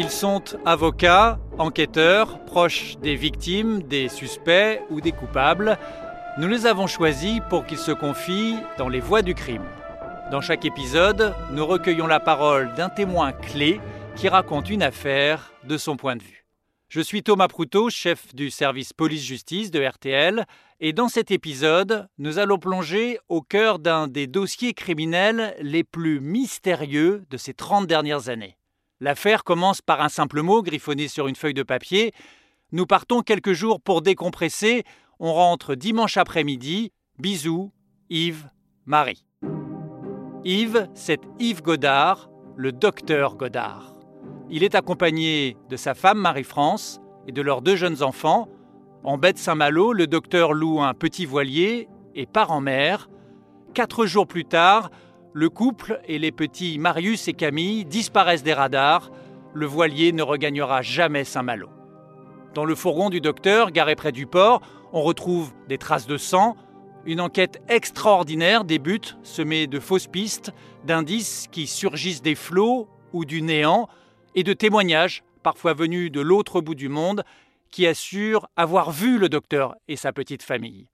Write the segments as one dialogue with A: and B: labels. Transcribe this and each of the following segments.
A: Ils sont avocats, enquêteurs, proches des victimes, des suspects ou des coupables. Nous les avons choisis pour qu'ils se confient dans les voies du crime. Dans chaque épisode, nous recueillons la parole d'un témoin clé qui raconte une affaire de son point de vue. Je suis Thomas Proutot, chef du service police-justice de RTL, et dans cet épisode, nous allons plonger au cœur d'un des dossiers criminels les plus mystérieux de ces 30 dernières années. L'affaire commence par un simple mot griffonné sur une feuille de papier. Nous partons quelques jours pour décompresser. On rentre dimanche après-midi. Bisous, Yves, Marie. Yves, c'est Yves Godard, le docteur Godard. Il est accompagné de sa femme Marie-France et de leurs deux jeunes enfants. En baie de Saint-Malo, le docteur loue un petit voilier et part en mer. Quatre jours plus tard, le couple et les petits Marius et Camille disparaissent des radars. Le voilier ne regagnera jamais Saint-Malo. Dans le fourgon du docteur, garé près du port, on retrouve des traces de sang. Une enquête extraordinaire débute, semée de fausses pistes, d'indices qui surgissent des flots ou du néant, et de témoignages, parfois venus de l'autre bout du monde, qui assurent avoir vu le docteur et sa petite famille.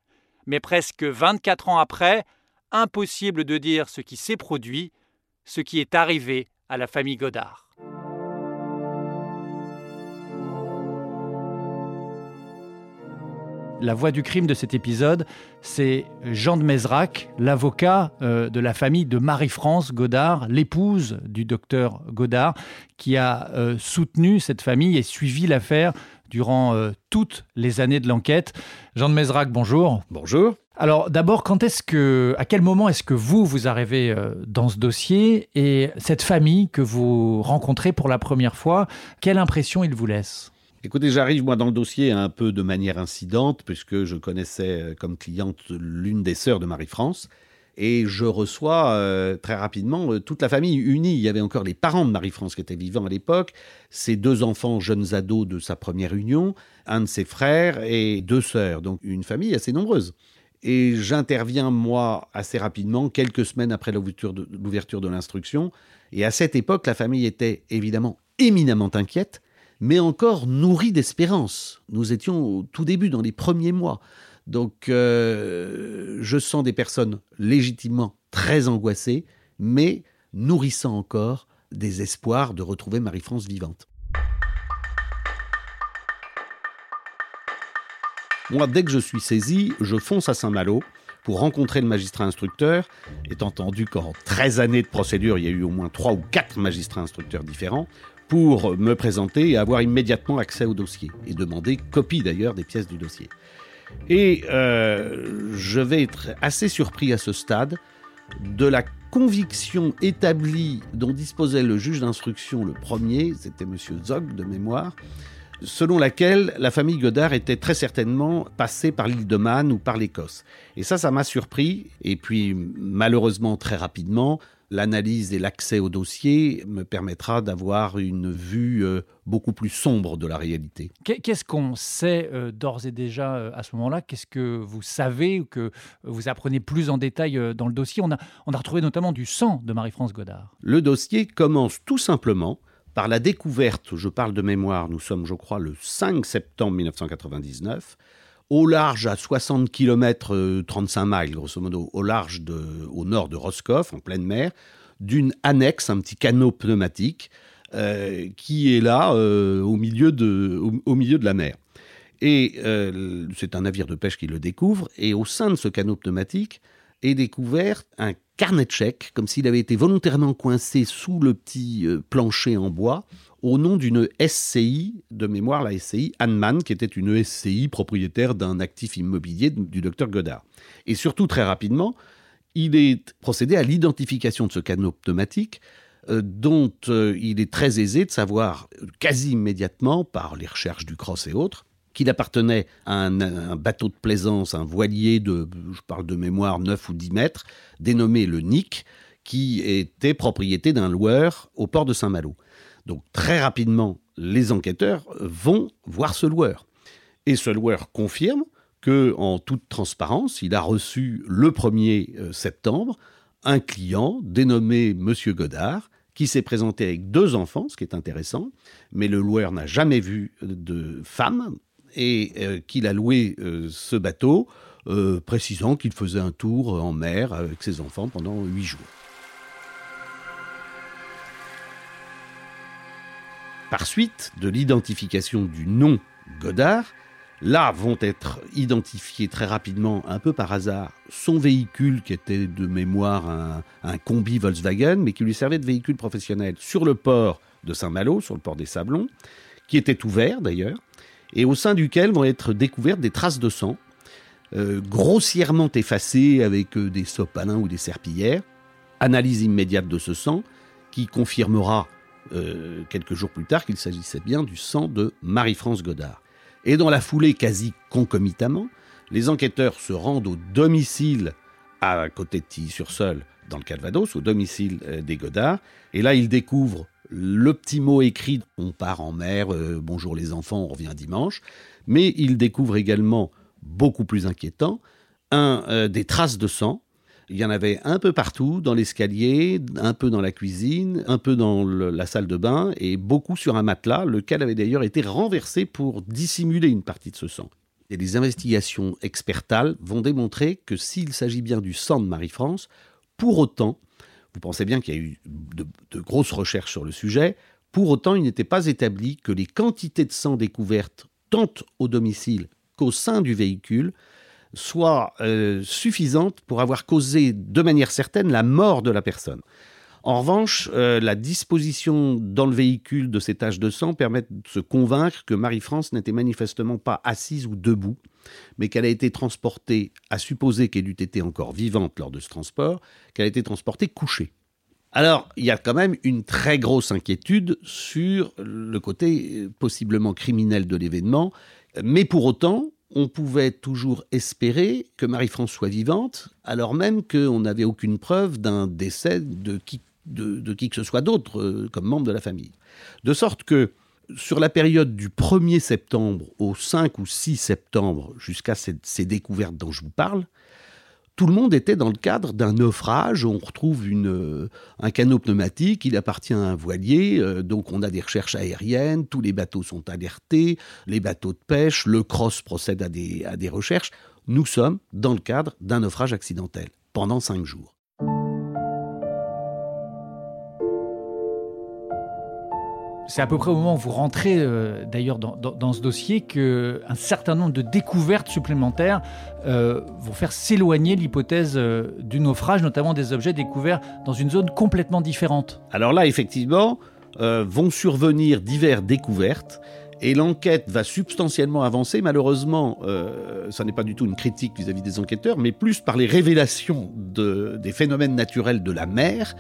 A: Mais presque 24 ans après, impossible de dire ce qui s'est produit, ce qui est arrivé à la famille Godard. La voix du crime de cet épisode, c'est Jean de Mézrac, l'avocat euh, de la famille de Marie-France Godard, l'épouse du docteur Godard, qui a euh, soutenu cette famille et suivi l'affaire durant euh, toutes les années de l'enquête. Jean de Mézrac, bonjour.
B: Bonjour.
A: Alors d'abord, quand est-ce que, à quel moment est-ce que vous vous arrivez euh, dans ce dossier et cette famille que vous rencontrez pour la première fois, quelle impression il vous laisse
B: Écoutez, j'arrive moi dans le dossier un peu de manière incidente puisque je connaissais euh, comme cliente l'une des sœurs de Marie-France et je reçois euh, très rapidement toute la famille unie. Il y avait encore les parents de Marie-France qui étaient vivants à l'époque, ses deux enfants jeunes ados de sa première union, un de ses frères et deux sœurs, donc une famille assez nombreuse. Et j'interviens, moi, assez rapidement, quelques semaines après l'ouverture de, l'instruction. Et à cette époque, la famille était évidemment éminemment inquiète, mais encore nourrie d'espérance. Nous étions au tout début, dans les premiers mois. Donc, euh, je sens des personnes légitimement très angoissées, mais nourrissant encore des espoirs de retrouver Marie-France vivante. Moi, dès que je suis saisi, je fonce à Saint-Malo pour rencontrer le magistrat instructeur, étant entendu qu'en 13 années de procédure, il y a eu au moins 3 ou 4 magistrats instructeurs différents, pour me présenter et avoir immédiatement accès au dossier, et demander copie d'ailleurs des pièces du dossier. Et euh, je vais être assez surpris à ce stade de la conviction établie dont disposait le juge d'instruction le premier, c'était M. Zog de mémoire, selon laquelle la famille Godard était très certainement passée par l'île de Man ou par l'Écosse. Et ça, ça m'a surpris. Et puis, malheureusement, très rapidement, l'analyse et l'accès au dossier me permettra d'avoir une vue euh, beaucoup plus sombre de la réalité.
A: Qu'est-ce qu'on sait euh, d'ores et déjà euh, à ce moment-là? Qu'est-ce que vous savez ou que vous apprenez plus en détail dans le dossier? On a, on a retrouvé notamment du sang de Marie-France Godard.
B: Le dossier commence tout simplement par la découverte, je parle de mémoire, nous sommes je crois le 5 septembre 1999, au large à 60 km 35 miles grosso modo, au large de, au nord de Roscoff, en pleine mer, d'une annexe, un petit canot pneumatique, euh, qui est là euh, au, milieu de, au, milieu de la mer. Et euh, c'est un navire de pêche qui le découvre, et au sein de ce canot pneumatique est découvert un carnet de chèques, comme s'il avait été volontairement coincé sous le petit euh, plancher en bois, au nom d'une SCI, de mémoire la SCI Hanman, qui était une SCI propriétaire d'un actif immobilier du docteur Godard. Et surtout, très rapidement, il est procédé à l'identification de ce canot pneumatique, euh, dont euh, il est très aisé de savoir quasi immédiatement, par les recherches du Cross et autres, qu'il appartenait à un, bateau de plaisance, un voilier de, je parle de mémoire, 9 ou 10 mètres, dénommé le Nick, qui était propriété d'un loueur au port de Saint-Malo. Donc très rapidement, les enquêteurs vont voir ce loueur. Et ce loueur confirme que, en toute transparence, il a reçu le 1er euh, septembre un client dénommé Monsieur Godard, qui s'est présenté avec deux enfants, ce qui est intéressant, mais le loueur n'a jamais vu de femme et euh, qu'il a loué euh, ce bateau, euh, précisant qu'il faisait un tour en mer avec ses enfants pendant huit jours. Par suite de l'identification du nom Godard, là vont être identifiés très rapidement, un peu par hasard, son véhicule qui était de mémoire un, un combi Volkswagen, mais qui lui servait de véhicule professionnel sur le port de Saint-Malo, sur le port des Sablons, qui était ouvert d'ailleurs, et au sein duquel vont être découvertes des traces de sang, euh, grossièrement effacées avec euh, des sopalins ou des serpillères. Analyse immédiate de ce sang qui confirmera euh, quelques jours plus tard qu'il s'agissait bien du sang de Marie-France Godard. Et dans la foulée quasi concomitamment, les enquêteurs se rendent au domicile à côté de Tilly-sur-Seul, dans le Calvados, au domicile des Godard, et là ils découvrent le petit mot écrit, on part en mer, euh, bonjour les enfants, on revient dimanche, mais il découvre également, beaucoup plus inquiétant, un, euh, des traces de sang. Il y en avait un peu partout, dans l'escalier, un peu dans la cuisine, un peu dans la salle de bain, et beaucoup sur un matelas, lequel avait d'ailleurs été renversé pour dissimuler une partie de ce sang. Et les investigations expertales vont démontrer que s'il s'agit bien du sang de Marie-France, pour autant, vous pensez bien qu'il y a eu de, grosses recherches sur le sujet. Pour autant, il n'était pas établi que les quantités de sang découvertes, tant au domicile qu'au sein du véhicule, soient euh, suffisantes pour avoir causé de manière certaine la mort de la personne. En revanche, euh, la disposition dans le véhicule de ces taches de sang permet de se convaincre que Marie-France n'était manifestement pas assise ou debout, mais qu'elle a été transportée, à supposer qu'elle eût été encore vivante lors de ce transport, qu'elle a été transportée couchée. Alors, il y a quand même une très grosse inquiétude sur le côté euh, possiblement criminel de l'événement, mais pour autant, on pouvait toujours espérer que Marie-France soit vivante, alors même qu'on n'avait aucune preuve d'un décès de qui de, qui que ce soit d'autre euh, comme membre de la famille. De sorte que sur la période du 1er septembre au 5 ou 6 septembre, jusqu'à ces, découvertes dont je vous parle, tout le monde était dans le cadre d'un naufrage. On retrouve euh, un canot pneumatique, il appartient à un voilier, euh, donc on a des recherches aériennes, tous les bateaux sont alertés, les bateaux de pêche, le cross procède à des, à des recherches. Nous sommes dans le cadre d'un naufrage accidentel pendant cinq jours.
A: C'est à peu près au moment où vous rentrez euh, d'ailleurs dans, ce dossier qu'un certain nombre de découvertes supplémentaires euh, vont faire s'éloigner l'hypothèse euh, du naufrage, notamment des objets découverts dans une zone complètement différente.
B: Alors là, effectivement, vont survenir diverses découvertes. Et l'enquête va substantiellement avancer. Malheureusement, ce n'est pas du tout une critique vis-à-vis des enquêteurs, mais plus par les révélations des phénomènes naturels de la mer,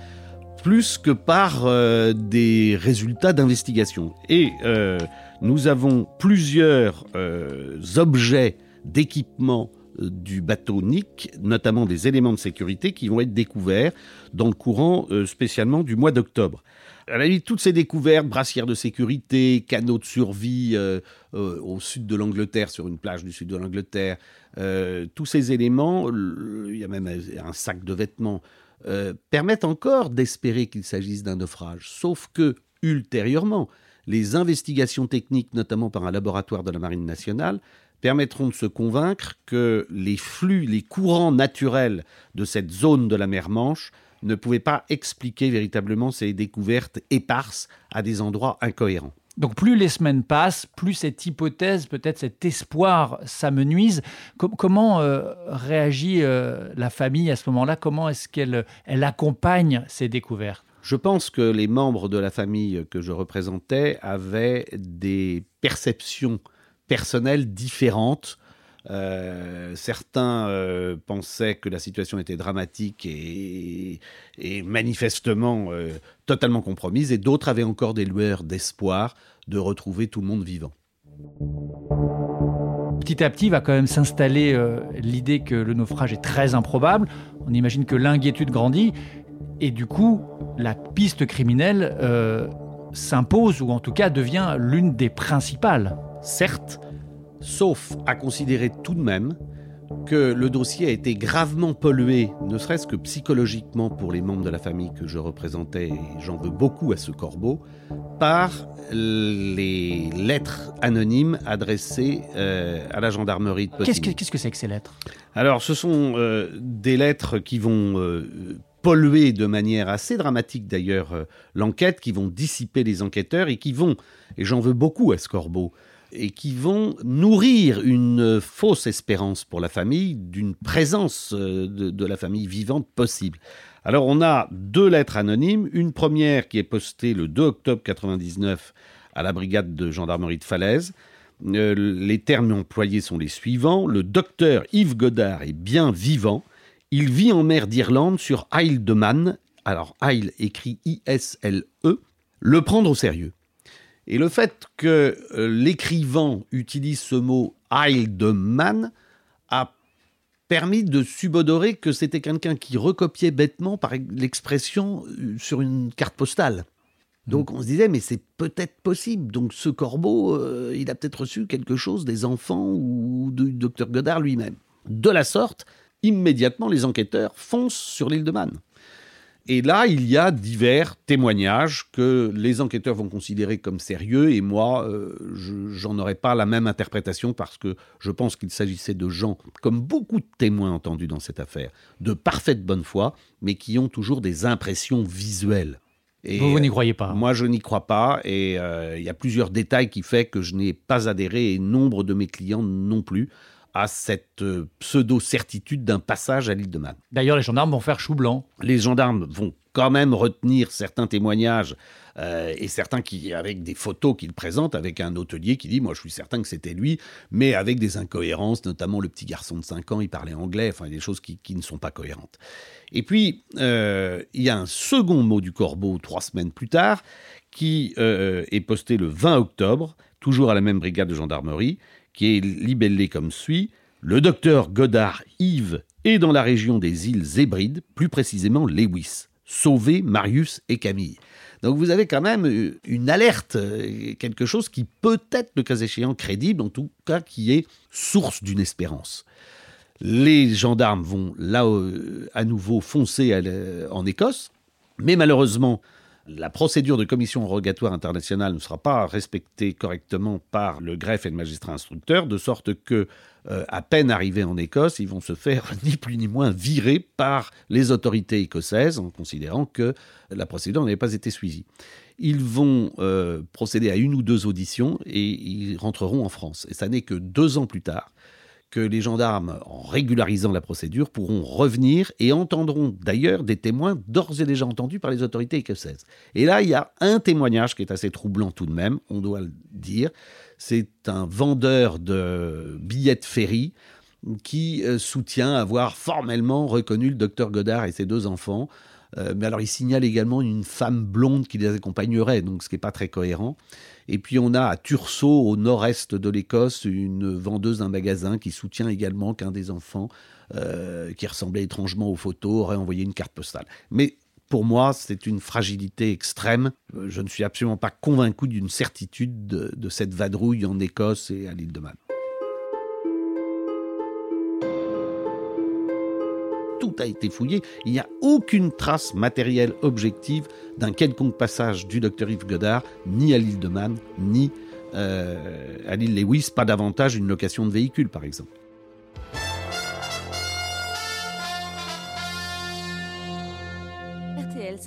B: plus que par euh, des résultats d'investigation. Et euh, nous avons plusieurs euh, objets d'équipement du bateau Nick, notamment des éléments de sécurité qui vont être découverts dans le courant spécialement du mois d'octobre. À la toutes ces découvertes, brassières de sécurité, canaux de survie au sud de l'Angleterre, sur une plage du sud de l'Angleterre, tous ces éléments, il y a même un sac de vêtements euh, permettent encore d'espérer qu'il s'agisse d'un naufrage. Sauf que, ultérieurement, les investigations techniques, notamment par un laboratoire de la Marine nationale, permettront de se convaincre que les flux, les courants naturels de cette zone de la mer Manche ne pouvaient pas expliquer véritablement ces découvertes éparses à des endroits incohérents.
A: Donc plus les semaines passent, plus cette hypothèse, peut-être cet espoir s'amenuise. comment euh, réagit euh, la famille à ce moment-là? Comment est-ce qu'elle elle accompagne ces découvertes?
B: Je pense que les membres de la famille que je représentais avaient des perceptions personnelles différentes euh, certains euh, pensaient que la situation était dramatique et, manifestement euh, totalement compromise, et d'autres avaient encore des lueurs d'espoir de retrouver tout le monde vivant.
A: Petit à petit va quand même s'installer l'idée que le naufrage est très improbable. On imagine que l'inquiétude grandit, et du coup, la piste criminelle s'impose, ou en tout cas devient l'une des principales.
B: Certes, sauf à considérer tout de même que le dossier a été gravement pollué, ne serait-ce que psychologiquement pour les membres de la famille que je représentais, et j'en veux beaucoup à ce corbeau, par les lettres anonymes adressées euh, à la gendarmerie de
A: Qu'est-ce que qu'est-ce que c'est que ces lettres?
B: Alors, ce sont euh, des lettres qui vont euh, polluer de manière assez dramatique d'ailleurs l'enquête, qui vont dissiper les enquêteurs et qui vont, et j'en veux beaucoup à ce corbeau, et qui vont nourrir une fausse espérance pour la famille d'une présence euh, de, la famille vivante possible. Alors on a deux lettres anonymes, une première qui est postée le 2 octobre 99 à la brigade de gendarmerie de Falaise. Euh, les termes employés sont les suivants. Le docteur Yves Godard est bien vivant. Il vit en mer d'Irlande sur Isle de Man. Alors Isle écrit I-S-L-E. Le prendre au sérieux. Et le fait que euh, l'écrivain utilise ce mot Isle de Man a permis de subodorer que c'était quelqu'un qui recopiait bêtement par l'expression euh, sur une carte postale. Donc on se disait, mais c'est peut-être possible. Donc ce corbeau, euh, il a peut-être reçu quelque chose des enfants ou du docteur Godard lui-même. De la sorte, immédiatement, les enquêteurs foncent sur l'île de Man. Et là, il y a divers témoignages que les enquêteurs vont considérer comme sérieux, et moi, euh, je- j'en aurais pas la même interprétation parce que je pense qu'il s'agissait de gens, comme beaucoup de témoins entendus dans cette affaire, de parfaite bonne foi, mais qui ont toujours des impressions visuelles. Et,
A: Vous, vous n'y croyez pas
B: moi, je n'y crois pas et euh, il y a plusieurs détails qui fait que je n'ai pas adhéré et nombre de mes clients non plus à cette euh, pseudo-certitude d'un passage à l'île de Man.
A: D'ailleurs, les gendarmes vont faire chou blanc.
B: Les gendarmes vont quand même retenir certains témoignages euh, et certains qui, avec des photos qu'ils présentent, avec un hôtelier qui dit Moi, je suis certain que c'était lui, mais avec des incohérences, notamment le petit garçon de 5 ans, il parlait anglais, enfin, des choses qui, qui ne sont pas cohérentes. Et puis, euh, il y a un second mot du corbeau trois semaines plus tard qui euh, est posté le 20 octobre, toujours à la même brigade de gendarmerie, qui est libellé comme suit Le docteur Godard Yves est dans la région des îles Hébrides, plus précisément Lewis. Sauvez Marius et Camille. Donc vous avez quand même euh, une alerte, euh, quelque chose qui peut être, le cas échéant, crédible, en tout cas qui est source d'une espérance. Les gendarmes vont là euh, à nouveau foncer en Écosse, mais malheureusement, la procédure de commission rogatoire internationale ne sera pas respectée correctement par le greffe et le magistrat instructeur, de sorte que, euh, à peine arrivés en Écosse, ils vont se faire ni plus ni moins virer par les autorités écossaises en considérant que la procédure n'avait pas été suivie. Ils vont euh, procéder à une ou deux auditions et ils rentreront en France. Et ça n'est que deux ans plus tard que les gendarmes, en régularisant la procédure, pourront revenir et entendront d'ailleurs des témoins d'ores et déjà entendus par les autorités écossaises. Et là, il y a un témoignage qui est assez troublant tout de même, on doit le dire. C'est un vendeur de billets de ferry qui euh, soutient avoir formellement reconnu le docteur Godard et ses deux enfants. Euh, mais alors, il signale également une femme blonde qui les accompagnerait, donc ce qui n'est pas très cohérent. Et puis, on a à Tursault, au nord-est de l'Écosse, une vendeuse d'un magasin qui soutient également qu'un des enfants, euh, qui ressemblait étrangement aux photos, aurait envoyé une carte postale. Mais pour moi, c'est une fragilité extrême. Euh, Je ne suis absolument pas convaincu d'une certitude de, de cette vadrouille en Écosse et à l'île de Man. Tout a été fouillé. Il n'y a aucune trace matérielle objective d'un quelconque passage du docteur Yves Godard, ni à l'île de Man, ni euh, à l'île Lewis, pas davantage une location de véhicule, par exemple.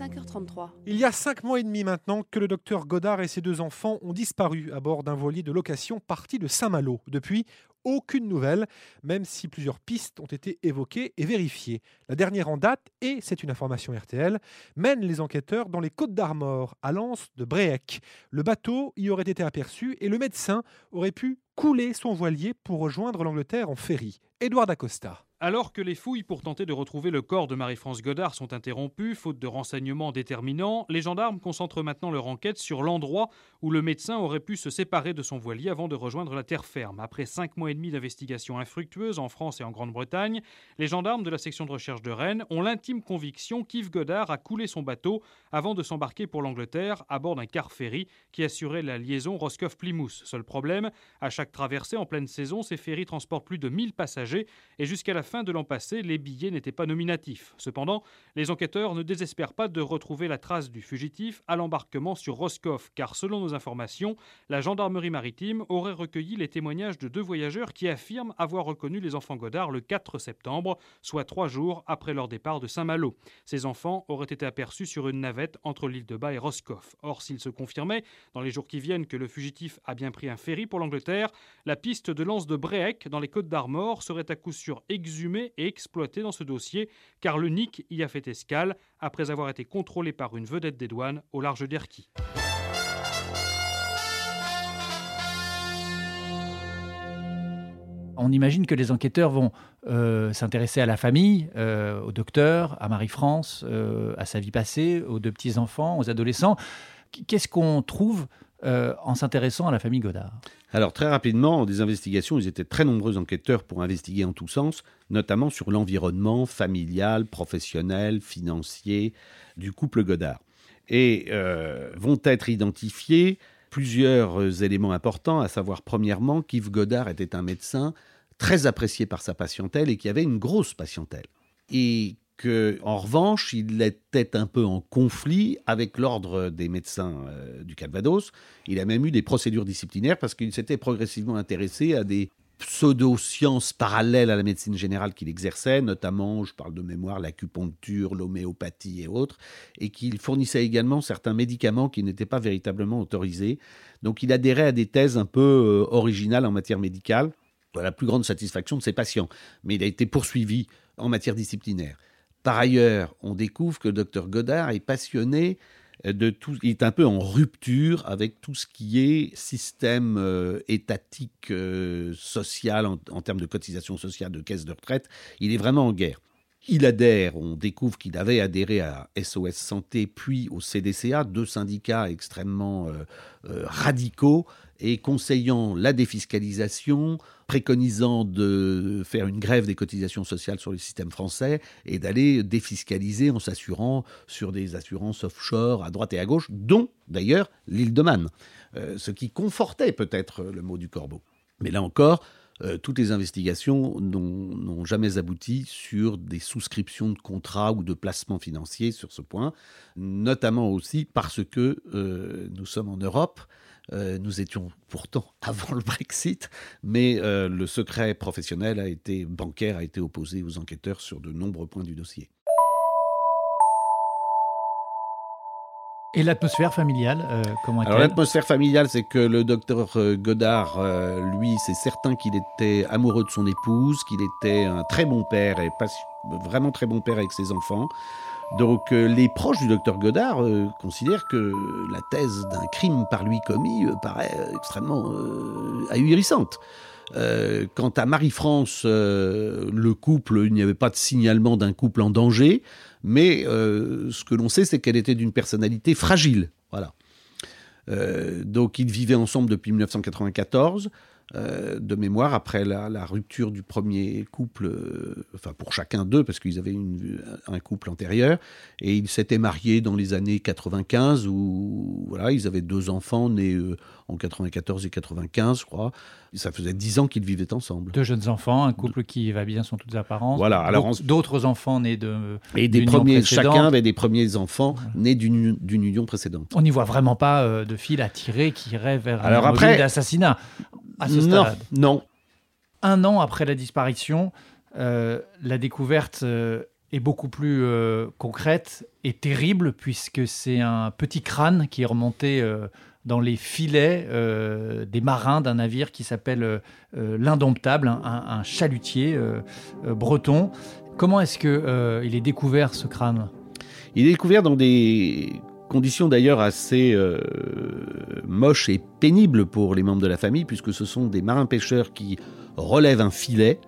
C: 5h33.
D: Il y a cinq mois et demi maintenant que le docteur Godard et ses deux enfants ont disparu à bord d'un voilier de location parti de Saint-Malo. Depuis, aucune nouvelle, même si plusieurs pistes ont été évoquées et vérifiées. La dernière en date, et c'est une information RTL, mène les enquêteurs dans les Côtes d'Armor, à l'anse de Bréhec. Le bateau y aurait été aperçu et le médecin aurait pu couler son voilier pour rejoindre l'Angleterre en ferry. Édouard Dacosta.
C: Alors que les fouilles pour tenter de retrouver le corps de Marie-France Godard sont interrompues, faute de renseignements déterminants, les gendarmes concentrent maintenant leur enquête sur l'endroit où le médecin aurait pu se séparer de son voilier avant de rejoindre la terre ferme. Après cinq mois et demi d'investigation infructueuse en France et en Grande-Bretagne, les gendarmes de la section de recherche de Rennes ont l'intime conviction qu'Yves Godard a coulé son bateau avant de s'embarquer pour l'Angleterre à bord d'un car ferry qui assurait la liaison Roscoff-Plymouth. Seul problème, à chaque traversée en pleine saison, ces ferries transportent plus de 1000 passagers et jusqu'à la fin de l'an passé, les billets n'étaient pas nominatifs. Cependant, les enquêteurs ne désespèrent pas de retrouver la trace du fugitif à l'embarquement sur Roscoff, car selon nos informations, la gendarmerie maritime aurait recueilli les témoignages de deux voyageurs qui affirment avoir reconnu les enfants Godard le 4 septembre, soit trois jours après leur départ de Saint-Malo. Ces enfants auraient été aperçus sur une navette entre l'île de Bas et Roscoff. Or, s'il se confirmait dans les jours qui viennent que le fugitif a bien pris un ferry pour l'Angleterre, la piste de lance de Bréhec dans les côtes d'Armor serait à coup sûr exhumée et exploité dans ce dossier, car le NIC y a fait escale après avoir été contrôlé par une vedette des douanes au large d'Erquy.
E: On imagine que les enquêteurs vont euh, s'intéresser à la famille, euh, au docteur, à Marie-France, euh, à sa vie passée, aux deux petits-enfants, aux adolescents. Qu'est-ce qu'on trouve en s'intéressant à la famille Godard
B: Alors très rapidement, des investigations, ils étaient très nombreux enquêteurs pour investiguer en tous sens, notamment sur l'environnement familial, professionnel, financier du couple Godard. Et vont être identifiés plusieurs éléments importants, à savoir premièrement qu'Yves Godard était un médecin très apprécié par sa patientèle et qui avait une grosse patientèle. Et que, en revanche, il était un peu en conflit avec l'ordre des médecins euh, du Calvados. Il a même eu des procédures disciplinaires parce qu'il s'était progressivement intéressé à des pseudo-sciences parallèles à la médecine générale qu'il exerçait, notamment, je parle de mémoire, l'acupuncture, l'homéopathie et autres, et qu'il fournissait également certains médicaments qui n'étaient pas véritablement autorisés. Donc il adhérait à des thèses un peu euh, originales en matière médicale, à la plus grande satisfaction de ses patients, mais il a été poursuivi en matière disciplinaire. Par ailleurs, on découvre que le docteur Godard est passionné de tout, il est un peu en rupture avec tout ce qui est système euh, étatique, euh, social, en, termes de cotisation sociale, de caisse de retraite. Il est vraiment en guerre. Il adhère, on découvre qu'il avait adhéré à SOS Santé, puis au CDCA, deux syndicats extrêmement euh, euh, radicaux, et conseillant la défiscalisation, préconisant de faire une grève des cotisations sociales sur le système français et d'aller défiscaliser en s'assurant sur des assurances offshore à droite et à gauche, dont d'ailleurs l'île de Man, euh, ce qui confortait peut-être le mot du corbeau. Mais là encore, euh, toutes les investigations n'ont jamais abouti sur des souscriptions de contrats ou de placements financiers sur ce point, notamment aussi parce que euh, nous sommes en Europe. Euh, nous étions pourtant avant le Brexit, mais le secret professionnel a été bancaire a été opposé aux enquêteurs sur de nombreux points du dossier.
E: Et l'atmosphère familiale, euh, comment
B: l'atmosphère familiale, c'est que le docteur euh, Godard, euh, lui, c'est certain qu'il était amoureux de son épouse, qu'il était un très bon père et pas, vraiment très bon père avec ses enfants. Donc les proches du docteur Godard considèrent que la thèse d'un crime par lui commis paraît extrêmement ahurissante. quant à Marie-France, le couple, il n'y avait pas de signalement d'un couple en danger. Mais euh, ce que l'on sait, c'est qu'elle était d'une personnalité fragile. Voilà. Euh, donc ils vivaient ensemble depuis 1994. Euh, de mémoire, après la, rupture du premier couple, enfin pour chacun d'eux, parce qu'ils avaient un couple antérieur, et ils s'étaient mariés dans les années 95, où voilà, ils avaient deux enfants nés en 94 et 95, je crois. Ça faisait dix ans qu'ils vivaient ensemble.
E: Deux jeunes enfants, un couple qui va bien sont toutes apparences.
B: Voilà. Alors
E: d'autres enfants nés de
B: et des premiers. Chacun avait des premiers enfants nés d'une union précédente.
E: On n'y voit vraiment pas euh, de fil à tirer qui irait vers Alors un après, d'assassinat à ce
B: non,
E: stade.
B: Non.
E: Un an après la disparition, euh, la découverte. Euh, est beaucoup plus concrète et terrible puisque c'est un petit crâne qui est remonté dans les filets euh, des marins d'un navire qui s'appelle euh, euh, l'Indomptable, un, chalutier breton. Comment est-ce qu'il est découvert ce crâne?
B: Il est découvert dans des conditions d'ailleurs assez moches et pénibles pour les membres de la famille, puisque ce sont des marins-pêcheurs qui relèvent un filet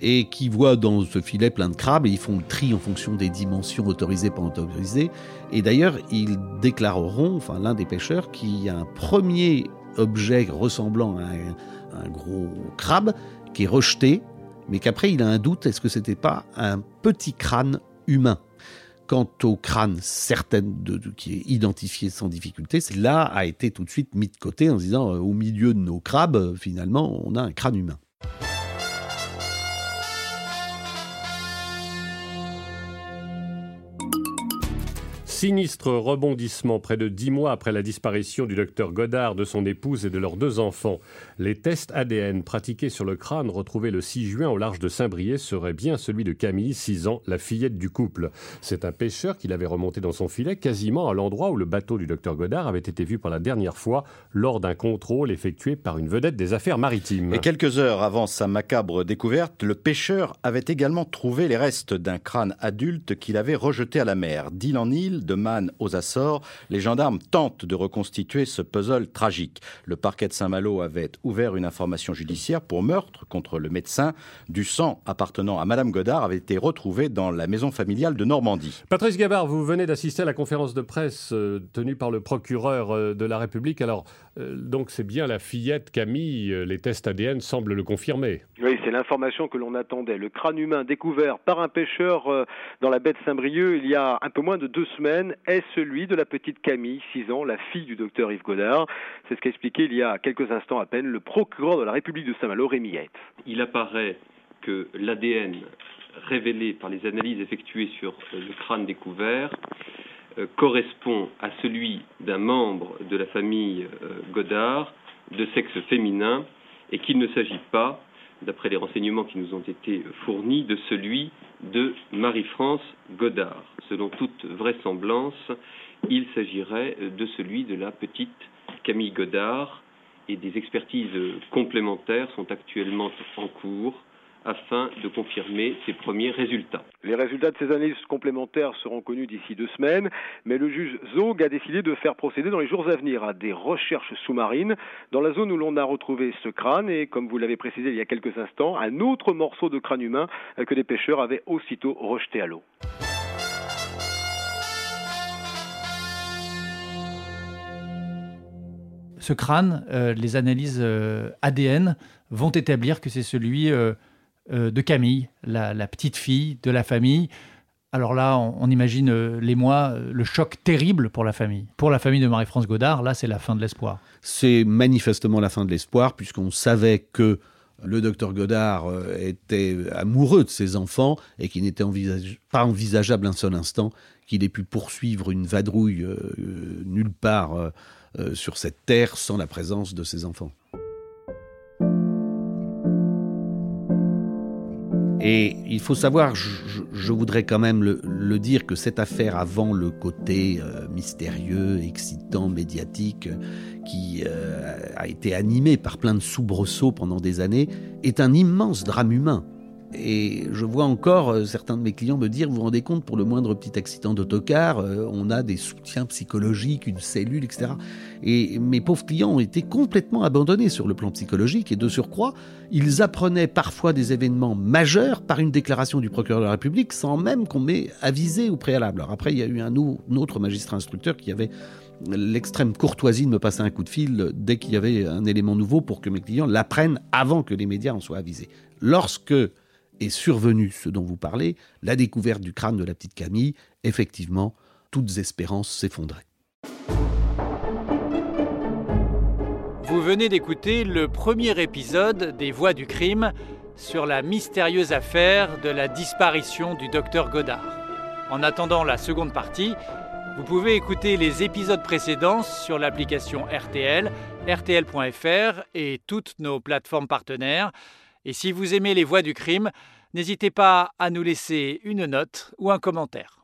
B: et qui voient dans ce filet plein de crabes et ils font le tri en fonction des dimensions autorisées, pas autorisées. Et d'ailleurs, ils déclareront, enfin l'un des pêcheurs, qu'il y a un premier objet ressemblant à un, un gros crabe qui est rejeté, mais qu'après il a un doute, est-ce que c'était pas un petit crâne humain? Quant au crâne certaine qui est identifié sans difficulté, là a été tout de suite mis de côté en se disant euh, au milieu de nos crabes, euh, finalement, on a un crâne humain.
F: Sinistre rebondissement près de dix mois après la disparition du docteur Godard, de son épouse et de leurs deux enfants. Les tests ADN pratiqués sur le crâne retrouvé le 6 juin au large de Saint-Brieuc seraient bien celui de Camille, 6 ans, la fillette du couple. C'est un pêcheur qui l'avait remonté dans son filet quasiment à l'endroit où le bateau du docteur Godard avait été vu pour la dernière fois lors d'un contrôle effectué par une vedette des affaires maritimes.
G: Et quelques heures avant sa macabre découverte, le pêcheur avait également trouvé les restes d'un crâne adulte qu'il avait rejeté à la mer. D'île en île, de Man aux Açores, les gendarmes tentent de reconstituer ce puzzle tragique. Le parquet de Saint-Malo avait ouvert une information judiciaire pour meurtre contre le médecin. Du sang appartenant à Madame Godard avait été retrouvé dans la maison familiale de Normandie.
F: Patrice Gabard, vous venez d'assister à la conférence de presse euh, tenue par le procureur euh, de la République. Alors, euh, donc c'est bien la fillette Camille, les tests ADN semblent le confirmer.
H: Oui, c'est l'information que l'on attendait. Le crâne humain découvert par un pêcheur dans la baie de Saint-Brieuc il y a un peu moins de deux semaines est celui de la petite Camille, 6 ans, la fille du docteur Yves Godard. C'est ce qu'a expliqué il y a quelques instants à peine le procureur de la République de Saint-Malo, Rémi
I: Il apparaît que l'ADN révélé par les analyses effectuées sur le crâne découvert euh, correspond à celui d'un membre de la famille euh, Godard de sexe féminin et qu'il ne s'agit pas d'après les renseignements qui nous ont été fournis, de celui de Marie-France Godard. Selon toute vraisemblance, il s'agirait de celui de la petite Camille Godard et des expertises complémentaires sont actuellement en cours afin de confirmer ses premiers résultats.
H: Les résultats de ces analyses complémentaires seront connus d'ici deux semaines, mais le juge Zog a décidé de faire procéder dans les jours à venir à des recherches sous-marines dans la zone où l'on a retrouvé ce crâne et, comme vous l'avez précisé il y a quelques instants, un autre morceau de crâne humain que les pêcheurs avaient aussitôt rejeté à l'eau.
E: Ce crâne, euh, les analyses euh, ADN vont établir que c'est celui euh, de Camille, la, petite fille de la famille. Alors là, on, imagine euh, les mois, euh, le choc terrible pour la famille. Pour la famille de Marie-France Godard, là, c'est la fin de l'espoir.
B: C'est manifestement la fin de l'espoir, puisqu'on savait que le docteur Godard était amoureux de ses enfants et qu'il n'était pas envisageable un seul instant qu'il ait pu poursuivre une vadrouille nulle part sur cette terre sans la présence de ses enfants. Et il faut savoir, je, voudrais quand même le, dire, que cette affaire, avant le côté euh, mystérieux, excitant, médiatique, qui euh, a été animé par plein de soubresauts pendant des années, est un immense drame humain. Et je vois encore euh, certains de mes clients me dire, vous vous rendez compte, pour le moindre petit accident d'autocar, euh, on a des soutiens psychologiques, une cellule, etc. Et mes pauvres clients ont été complètement abandonnés sur le plan psychologique et de surcroît, ils apprenaient parfois des événements majeurs par une déclaration du procureur de la République sans même qu'on m'ait avisé au préalable. Alors après, il y a eu un, autre magistrat instructeur qui avait l'extrême courtoisie de me passer un coup de fil dès qu'il y avait un élément nouveau pour que mes clients l'apprennent avant que les médias en soient avisés. Lorsque est survenu ce dont vous parlez, la découverte du crâne de la petite Camille, effectivement, toutes espérances s'effondraient.
A: Vous venez d'écouter le premier épisode des Voix du crime sur la mystérieuse affaire de la disparition du docteur Godard. En attendant la seconde partie, vous pouvez écouter les épisodes précédents sur l'application RTL, rtl.fr et toutes nos plateformes partenaires. Et si vous aimez les voix du crime, n'hésitez pas à nous laisser une note ou un commentaire.